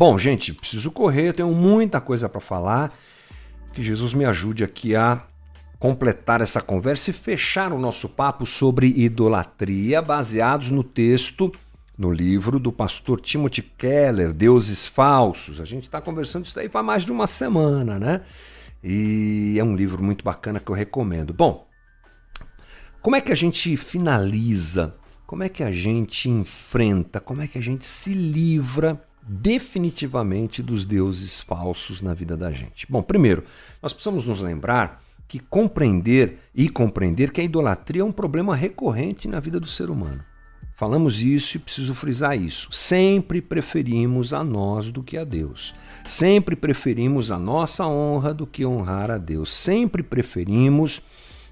Bom, gente, preciso correr, tenho muita coisa para falar. Que Jesus me ajude aqui a completar essa conversa e fechar o nosso papo sobre idolatria, baseados no texto, no livro do pastor Timothy Keller, Deuses Falsos. A gente está conversando isso daí faz mais de uma semana, né? E é um livro muito bacana que eu recomendo. Bom, como é que a gente finaliza? Como é que a gente enfrenta? Como é que a gente se livra definitivamente dos deuses falsos na vida da gente? Bom, primeiro, nós precisamos nos lembrar que compreender e compreender que a idolatria é um problema recorrente na vida do ser humano. Falamos isso e preciso frisar isso. Sempre preferimos a nós do que a Deus. Sempre preferimos a nossa honra do que honrar a Deus. Sempre preferimos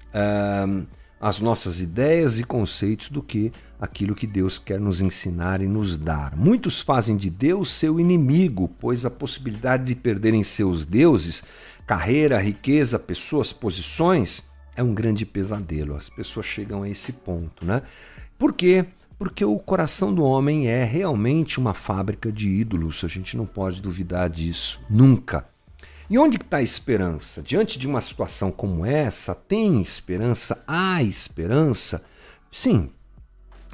uh, as nossas ideias e conceitos do que aquilo que Deus quer nos ensinar e nos dar. Muitos fazem de Deus seu inimigo, pois a possibilidade de perderem seus deuses, carreira, riqueza, pessoas, posições, é um grande pesadelo. As pessoas chegam a esse ponto, né? Por quê? Porque o coração do homem é realmente uma fábrica de ídolos, a gente não pode duvidar disso, nunca. E onde está a esperança? Diante de uma situação como essa, tem esperança? Há esperança? Sim,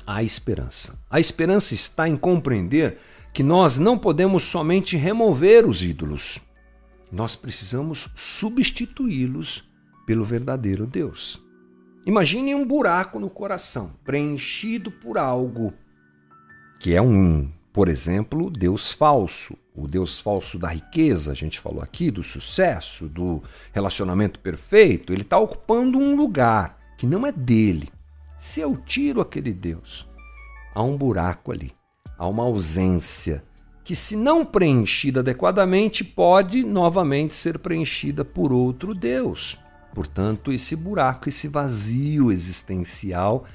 há esperança. A esperança está em compreender que nós não podemos somente remover os ídolos, nós precisamos substituí-los pelo verdadeiro Deus. Imagine um buraco no coração, preenchido por algo que é um por exemplo, Deus falso, o Deus falso da riqueza, a gente falou aqui, do sucesso, do relacionamento perfeito, ele está ocupando um lugar que não é dele. Se eu tiro aquele Deus, há um buraco ali, há uma ausência que, se não preenchida adequadamente, pode novamente ser preenchida por outro Deus. Portanto, esse buraco, esse vazio existencial,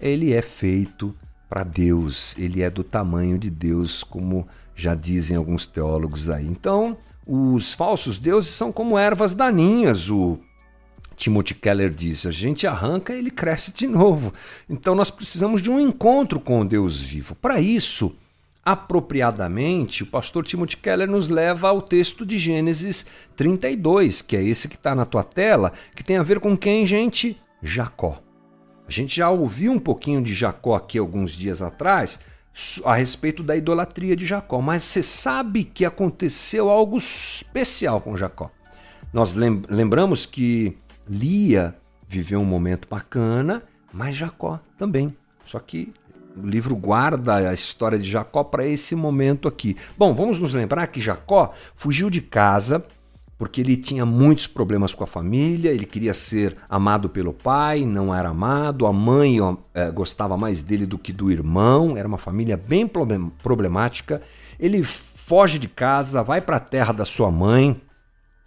ele é feito para Deus, ele é do tamanho de Deus, como já dizem alguns teólogos aí. Então, os falsos deuses são como ervas daninhas, o Timothy Keller diz. A gente arranca, ele cresce de novo. Então, nós precisamos de um encontro com o Deus vivo. Para isso, apropriadamente, o pastor Timothy Keller nos leva ao texto de Gênesis 32, que é esse que está na tua tela, que tem a ver com quem, gente? Jacó. A gente já ouviu um pouquinho de Jacó aqui alguns dias atrás a respeito da idolatria de Jacó, mas você sabe que aconteceu algo especial com Jacó. Nós lembramos que Lia viveu um momento bacana, mas Jacó também. Só que o livro guarda a história de Jacó para esse momento aqui. Bom, vamos nos lembrar que Jacó fugiu de casa porque ele tinha muitos problemas com a família, ele queria ser amado pelo pai, não era amado, a mãe é, gostava mais dele do que do irmão, era uma família bem problemática. Ele foge de casa, vai para a terra da sua mãe,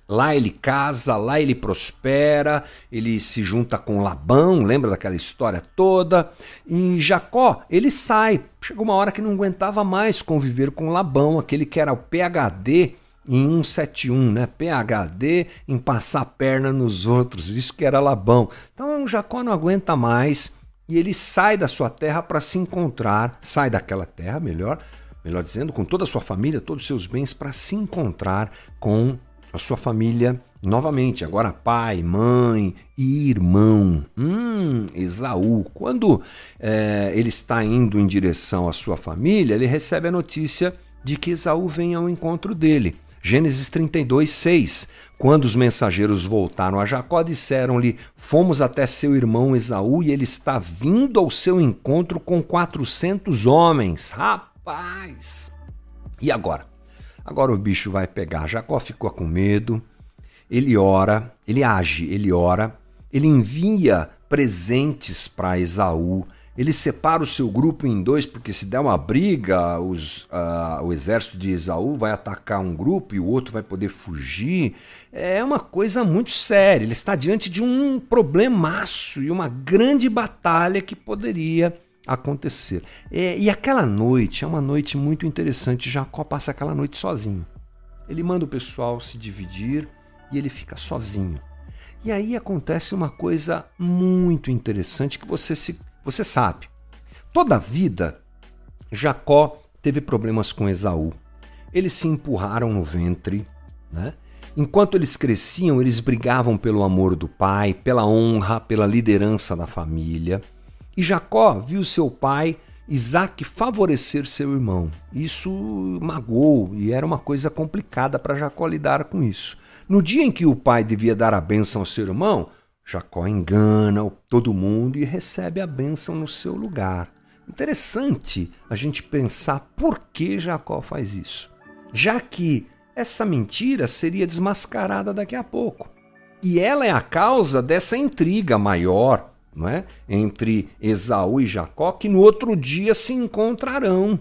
Lá ele casa, lá ele prospera, ele se junta com Labão, lembra daquela história toda? E Jacó, ele sai. Chegou uma hora que não aguentava mais conviver com Labão, aquele que era o PhD em 171, né? PHD em passar perna nos outros, isso que era Labão. Então Jacó não aguenta mais e ele sai da sua terra para se encontrar, sai daquela terra, melhor, melhor dizendo, com toda a sua família, todos os seus bens para se encontrar com a sua família novamente, agora pai, mãe e irmão. Hum, Esaú. Quando é, ele está indo em direção à sua família, ele recebe a notícia de que Esaú vem ao encontro dele. Gênesis 32, 6. Quando os mensageiros voltaram a Jacó, disseram-lhe: Fomos até seu irmão Esaú e ele está vindo ao seu encontro com 400 homens. Rapaz! E agora? Agora o bicho vai pegar. Jacó ficou com medo. Ele ora, ele age, ele ora, ele envia presentes para Esaú ele separa o seu grupo em dois, porque se der uma briga, os, uh, o exército de Esaú vai atacar um grupo e o outro vai poder fugir. É uma coisa muito séria. Ele está diante de um problemaço e uma grande batalha que poderia acontecer. É, e aquela noite é uma noite muito interessante. Jacó passa aquela noite sozinho. Ele manda o pessoal se dividir e ele fica sozinho. E aí acontece uma coisa muito interessante que você se você sabe, toda a vida Jacó teve problemas com Esaú. eles se empurraram no ventre, né? Enquanto eles cresciam, eles brigavam pelo amor do pai, pela honra, pela liderança da família. E Jacó viu seu pai Isaac favorecer seu irmão. Isso magoou e era uma coisa complicada para Jacó lidar com isso. No dia em que o pai devia dar a bênção ao seu irmão, Jacó engana todo mundo e recebe a bênção no seu lugar. Interessante a gente pensar por que Jacó faz isso, já que essa mentira seria desmascarada daqui a pouco. E ela é a causa dessa intriga maior não é? entre Esaú e Jacó, que no outro dia se encontrarão.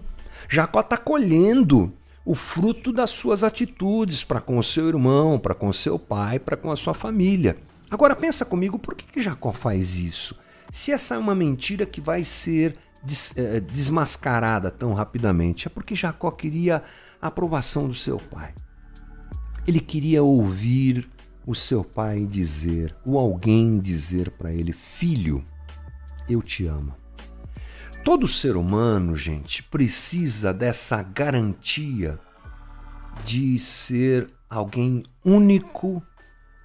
Jacó está colhendo o fruto das suas atitudes para com o seu irmão, para com seu pai, para com a sua família. Agora pensa comigo, por que, que Jacó faz isso? Se essa é uma mentira que vai ser des, eh, desmascarada tão rapidamente, é porque Jacó queria a aprovação do seu pai. Ele queria ouvir o seu pai dizer, ou alguém dizer para ele: Filho, eu te amo. Todo ser humano, gente, precisa dessa garantia de ser alguém único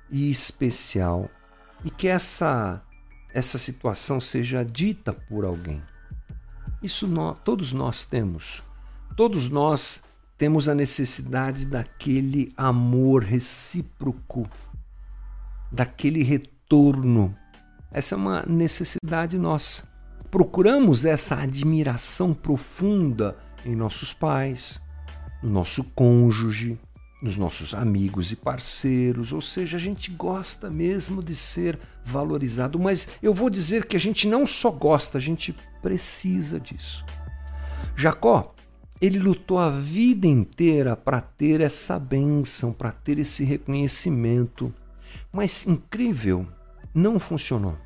e especial e que essa essa situação seja dita por alguém. Isso nós, todos nós temos. Todos nós temos a necessidade daquele amor recíproco daquele retorno. Essa é uma necessidade nossa. Procuramos essa admiração profunda em nossos pais, no nosso cônjuge, nos nossos amigos e parceiros, ou seja, a gente gosta mesmo de ser valorizado, mas eu vou dizer que a gente não só gosta, a gente precisa disso. Jacó, ele lutou a vida inteira para ter essa bênção, para ter esse reconhecimento mas incrível, não funcionou.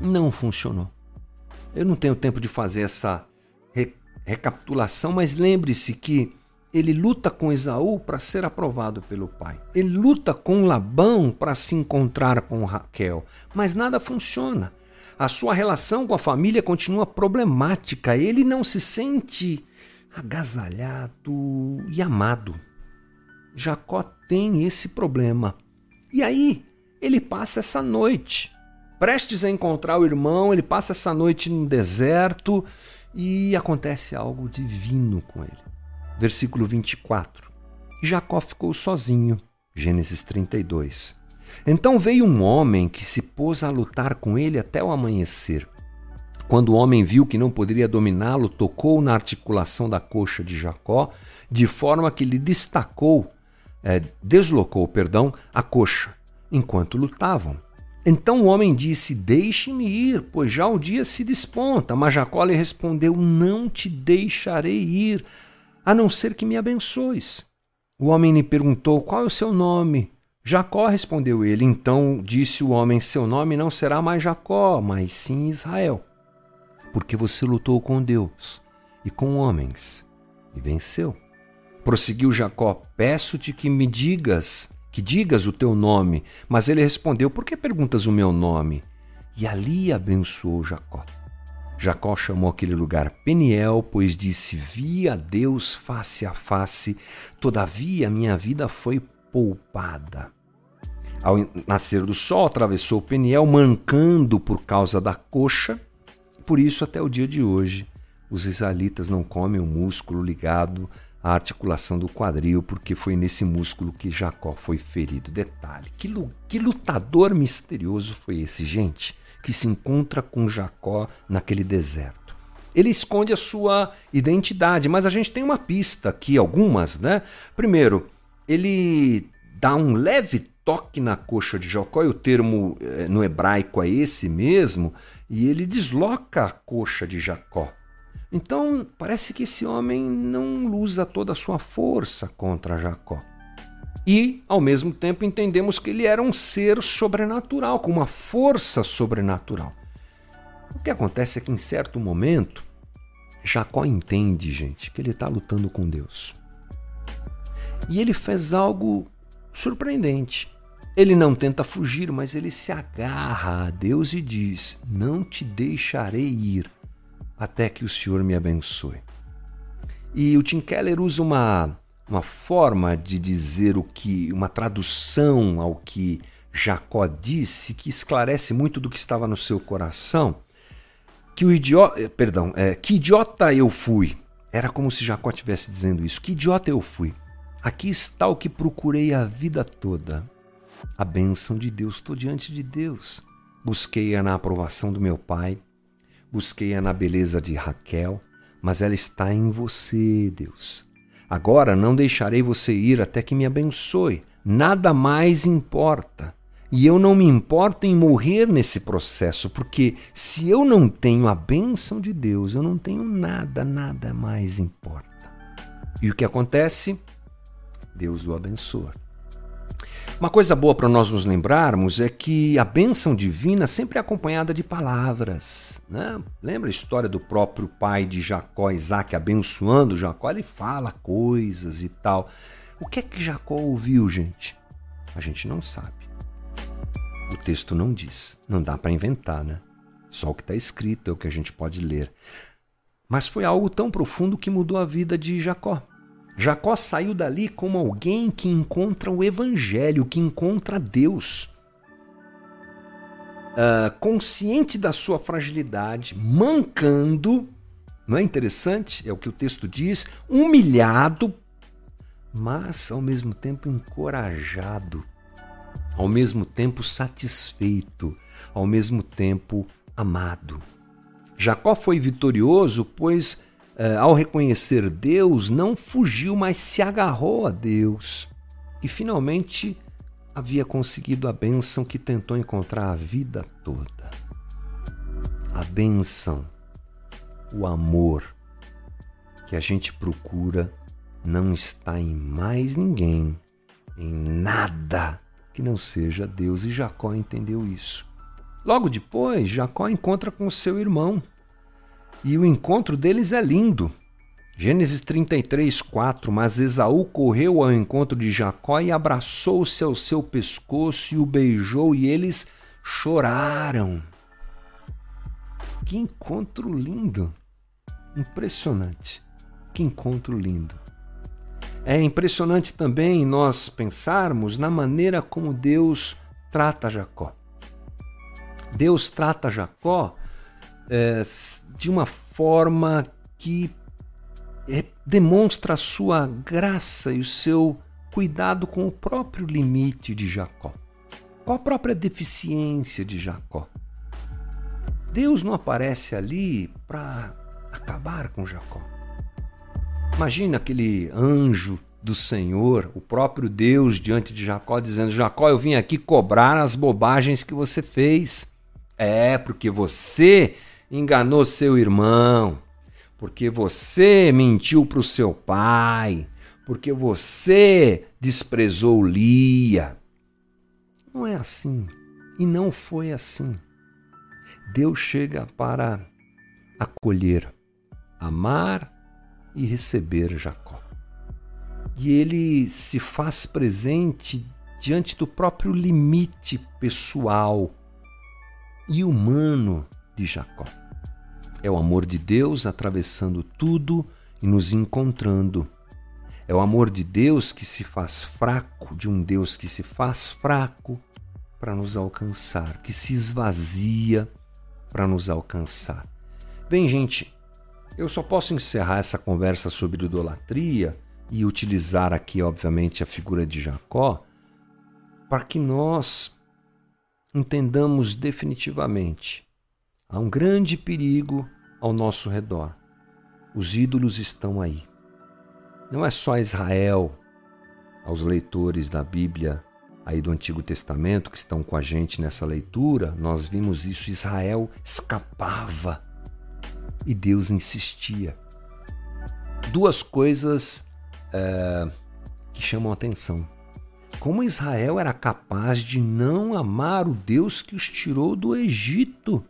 Não funcionou. Eu não tenho tempo de fazer essa re recapitulação, mas lembre-se que ele luta com Esaú para ser aprovado pelo pai. Ele luta com Labão para se encontrar com Raquel, mas nada funciona. A sua relação com a família continua problemática. Ele não se sente agasalhado e amado. Jacó tem esse problema. E aí ele passa essa noite, prestes a encontrar o irmão, ele passa essa noite no deserto e acontece algo divino com ele. Versículo 24. Jacó ficou sozinho. Gênesis 32. Então veio um homem que se pôs a lutar com ele até o amanhecer. Quando o homem viu que não poderia dominá-lo, tocou na articulação da coxa de Jacó, de forma que lhe destacou é, deslocou, perdão, a coxa, enquanto lutavam. Então o homem disse: Deixe-me ir, pois já o dia se desponta. Mas Jacó lhe respondeu: Não te deixarei ir, a não ser que me abençoes. O homem lhe perguntou: Qual é o seu nome? Jacó respondeu ele. Então disse o homem: Seu nome não será mais Jacó, mas sim Israel, porque você lutou com Deus e com homens e venceu. Prosseguiu Jacó: Peço-te que me digas, que digas o teu nome. Mas ele respondeu: Por que perguntas o meu nome? E ali abençoou Jacó. Jacó chamou aquele lugar Peniel, pois disse: Vi a Deus face a face, todavia minha vida foi poupada. Ao nascer do sol, atravessou Peniel, mancando por causa da coxa. Por isso, até o dia de hoje, os israelitas não comem o músculo ligado a articulação do quadril, porque foi nesse músculo que Jacó foi ferido. Detalhe: que, que lutador misterioso foi esse, gente, que se encontra com Jacó naquele deserto? Ele esconde a sua identidade, mas a gente tem uma pista aqui, algumas, né? Primeiro, ele dá um leve toque na coxa de Jacó, e o termo eh, no hebraico é esse mesmo, e ele desloca a coxa de Jacó. Então, parece que esse homem não usa toda a sua força contra Jacó. E, ao mesmo tempo, entendemos que ele era um ser sobrenatural, com uma força sobrenatural. O que acontece é que, em certo momento, Jacó entende, gente, que ele está lutando com Deus. E ele faz algo surpreendente. Ele não tenta fugir, mas ele se agarra a Deus e diz: Não te deixarei ir até que o Senhor me abençoe. E o Tim Keller usa uma, uma forma de dizer o que, uma tradução ao que Jacó disse que esclarece muito do que estava no seu coração. Que o idiota, eh, perdão, é, que idiota eu fui. Era como se Jacó estivesse dizendo isso. Que idiota eu fui. Aqui está o que procurei a vida toda. A bênção de Deus. Estou diante de Deus. Busquei-a na aprovação do meu pai. Busquei-a na beleza de Raquel. Mas ela está em você, Deus. Agora não deixarei você ir até que me abençoe. Nada mais importa. E eu não me importo em morrer nesse processo, porque se eu não tenho a bênção de Deus, eu não tenho nada, nada mais importa. E o que acontece? Deus o abençoa. Uma coisa boa para nós nos lembrarmos é que a bênção divina sempre é acompanhada de palavras. Né? Lembra a história do próprio pai de Jacó, Isaac, abençoando Jacó? Ele fala coisas e tal. O que é que Jacó ouviu, gente? A gente não sabe. O texto não diz. Não dá para inventar, né? Só o que está escrito é o que a gente pode ler. Mas foi algo tão profundo que mudou a vida de Jacó. Jacó saiu dali como alguém que encontra o Evangelho, que encontra Deus. Uh, consciente da sua fragilidade, mancando, não é interessante? É o que o texto diz, humilhado, mas ao mesmo tempo encorajado ao mesmo tempo satisfeito, ao mesmo tempo amado. Jacó foi vitorioso, pois ao reconhecer Deus, não fugiu, mas se agarrou a Deus. E finalmente havia conseguido a bênção que tentou encontrar a vida toda. A bênção, o amor que a gente procura não está em mais ninguém, em nada que não seja Deus, e Jacó entendeu isso. Logo depois, Jacó encontra com seu irmão, e o encontro deles é lindo. Gênesis 33, 4. Mas Esaú correu ao encontro de Jacó e abraçou-se ao seu pescoço e o beijou, e eles choraram. Que encontro lindo! Impressionante. Que encontro lindo. É impressionante também nós pensarmos na maneira como Deus trata Jacó. Deus trata Jacó é, de uma forma que é, demonstra a sua graça e o seu cuidado com o próprio limite de Jacó. Qual a própria deficiência de Jacó? Deus não aparece ali para acabar com Jacó. Imagina aquele anjo do Senhor, o próprio Deus diante de Jacó, dizendo: Jacó, eu vim aqui cobrar as bobagens que você fez. É, porque você enganou seu irmão, porque você mentiu para o seu pai, porque você desprezou Lia. Não é assim. E não foi assim. Deus chega para acolher, amar e receber Jacó. E ele se faz presente diante do próprio limite pessoal e humano de Jacó. É o amor de Deus atravessando tudo e nos encontrando. É o amor de Deus que se faz fraco, de um Deus que se faz fraco para nos alcançar, que se esvazia para nos alcançar. Bem, gente, eu só posso encerrar essa conversa sobre idolatria e utilizar aqui, obviamente, a figura de Jacó para que nós entendamos definitivamente há um grande perigo ao nosso redor. Os ídolos estão aí. Não é só Israel, aos leitores da Bíblia aí do Antigo Testamento que estão com a gente nessa leitura, nós vimos isso. Israel escapava e Deus insistia. Duas coisas é, que chamam atenção. Como Israel era capaz de não amar o Deus que os tirou do Egito,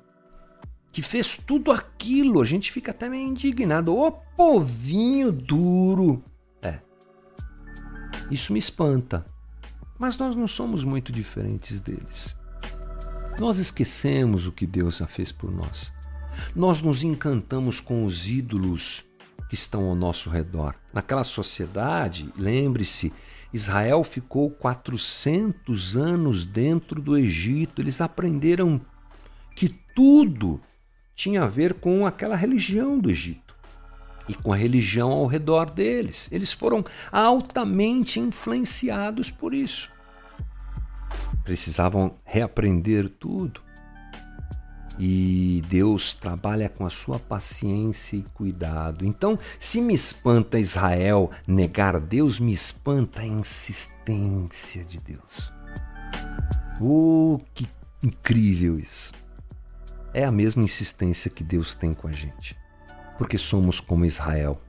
que fez tudo aquilo, a gente fica até meio indignado. Ô povinho duro! É. Isso me espanta. Mas nós não somos muito diferentes deles. Nós esquecemos o que Deus já fez por nós. Nós nos encantamos com os ídolos que estão ao nosso redor. Naquela sociedade, lembre-se, Israel ficou 400 anos dentro do Egito. Eles aprenderam que tudo tinha a ver com aquela religião do Egito e com a religião ao redor deles. Eles foram altamente influenciados por isso. Precisavam reaprender tudo. E Deus trabalha com a sua paciência e cuidado. Então, se me espanta Israel negar Deus, me espanta a insistência de Deus. Oh, que incrível isso! É a mesma insistência que Deus tem com a gente. Porque somos como Israel.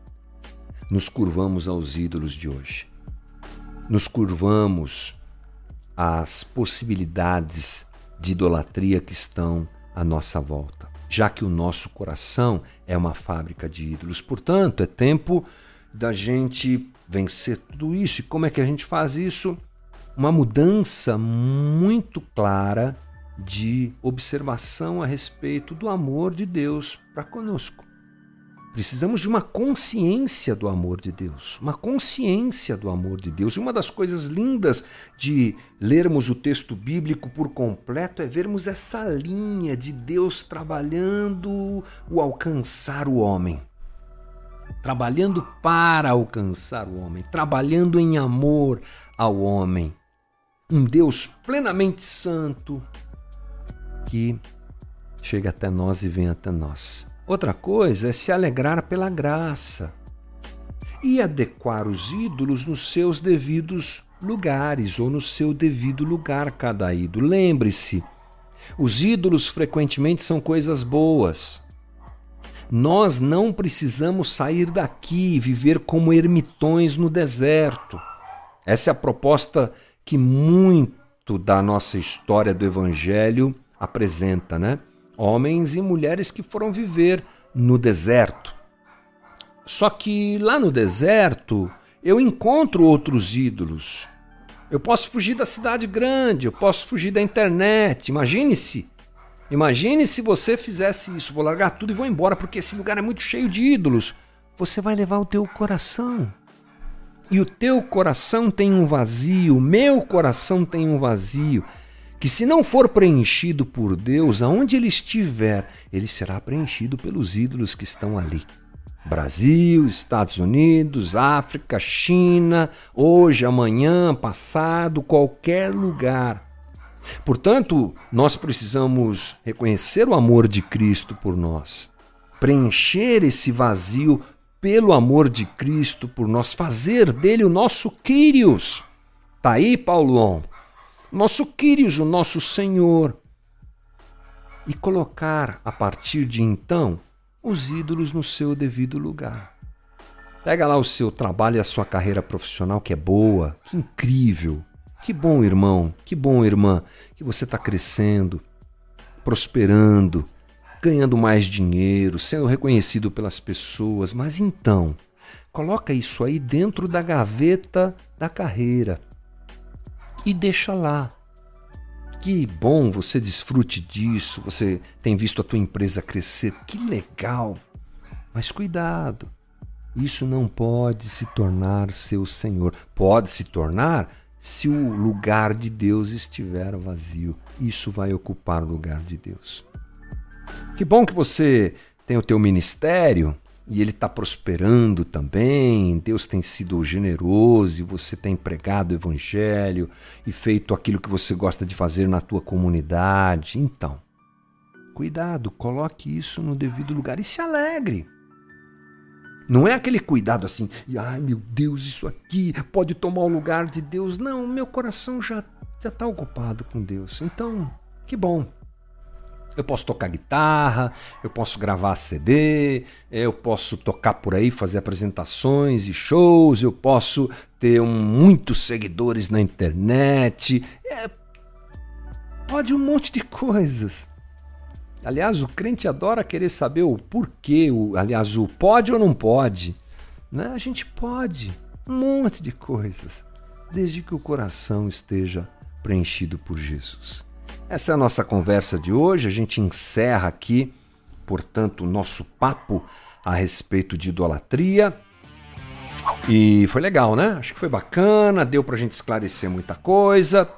Nos curvamos aos ídolos de hoje. Nos curvamos às possibilidades de idolatria que estão à nossa volta, já que o nosso coração é uma fábrica de ídolos. Portanto, é tempo da gente vencer tudo isso. E como é que a gente faz isso? Uma mudança muito clara de observação a respeito do amor de Deus para conosco. Precisamos de uma consciência do amor de Deus, uma consciência do amor de Deus. E uma das coisas lindas de lermos o texto bíblico por completo é vermos essa linha de Deus trabalhando o alcançar o homem. Trabalhando para alcançar o homem, trabalhando em amor ao homem. Um Deus plenamente santo, que chega até nós e vem até nós. Outra coisa é se alegrar pela graça e adequar os ídolos nos seus devidos lugares ou no seu devido lugar cada ídolo. Lembre-se, os ídolos frequentemente são coisas boas. Nós não precisamos sair daqui e viver como ermitões no deserto. Essa é a proposta que muito da nossa história do Evangelho apresenta, né? Homens e mulheres que foram viver no deserto. Só que lá no deserto eu encontro outros ídolos. Eu posso fugir da cidade grande, eu posso fugir da internet. Imagine-se. Imagine se você fizesse isso. Vou largar tudo e vou embora porque esse lugar é muito cheio de ídolos. Você vai levar o teu coração. E o teu coração tem um vazio, o meu coração tem um vazio que se não for preenchido por Deus, aonde ele estiver, ele será preenchido pelos ídolos que estão ali. Brasil, Estados Unidos, África, China, hoje, amanhã, passado, qualquer lugar. Portanto, nós precisamos reconhecer o amor de Cristo por nós, preencher esse vazio pelo amor de Cristo por nós, fazer dele o nosso Quírios. Tá aí, Paulão? Nosso Quírios, o nosso Senhor, e colocar a partir de então os ídolos no seu devido lugar. Pega lá o seu trabalho e a sua carreira profissional, que é boa, que incrível. Que bom, irmão, que bom, irmã, que você está crescendo, prosperando, ganhando mais dinheiro, sendo reconhecido pelas pessoas. Mas então, coloca isso aí dentro da gaveta da carreira e deixa lá. Que bom você desfrute disso, você tem visto a tua empresa crescer, que legal. Mas cuidado, isso não pode se tornar seu senhor. Pode se tornar se o lugar de Deus estiver vazio. Isso vai ocupar o lugar de Deus. Que bom que você tem o teu ministério, e ele está prosperando também, Deus tem sido generoso e você tem pregado o evangelho e feito aquilo que você gosta de fazer na tua comunidade. Então, cuidado, coloque isso no devido lugar e se alegre. Não é aquele cuidado assim, ai meu Deus, isso aqui pode tomar o lugar de Deus. Não, meu coração já já está ocupado com Deus. Então, que bom. Eu posso tocar guitarra, eu posso gravar CD, eu posso tocar por aí, fazer apresentações e shows, eu posso ter um, muitos seguidores na internet. É, pode um monte de coisas. Aliás, o crente adora querer saber o porquê, o, aliás, o pode ou não pode. Né? A gente pode um monte de coisas, desde que o coração esteja preenchido por Jesus. Essa é a nossa conversa de hoje. A gente encerra aqui portanto, o nosso papo a respeito de idolatria. E foi legal, né? Acho que foi bacana, deu pra gente esclarecer muita coisa.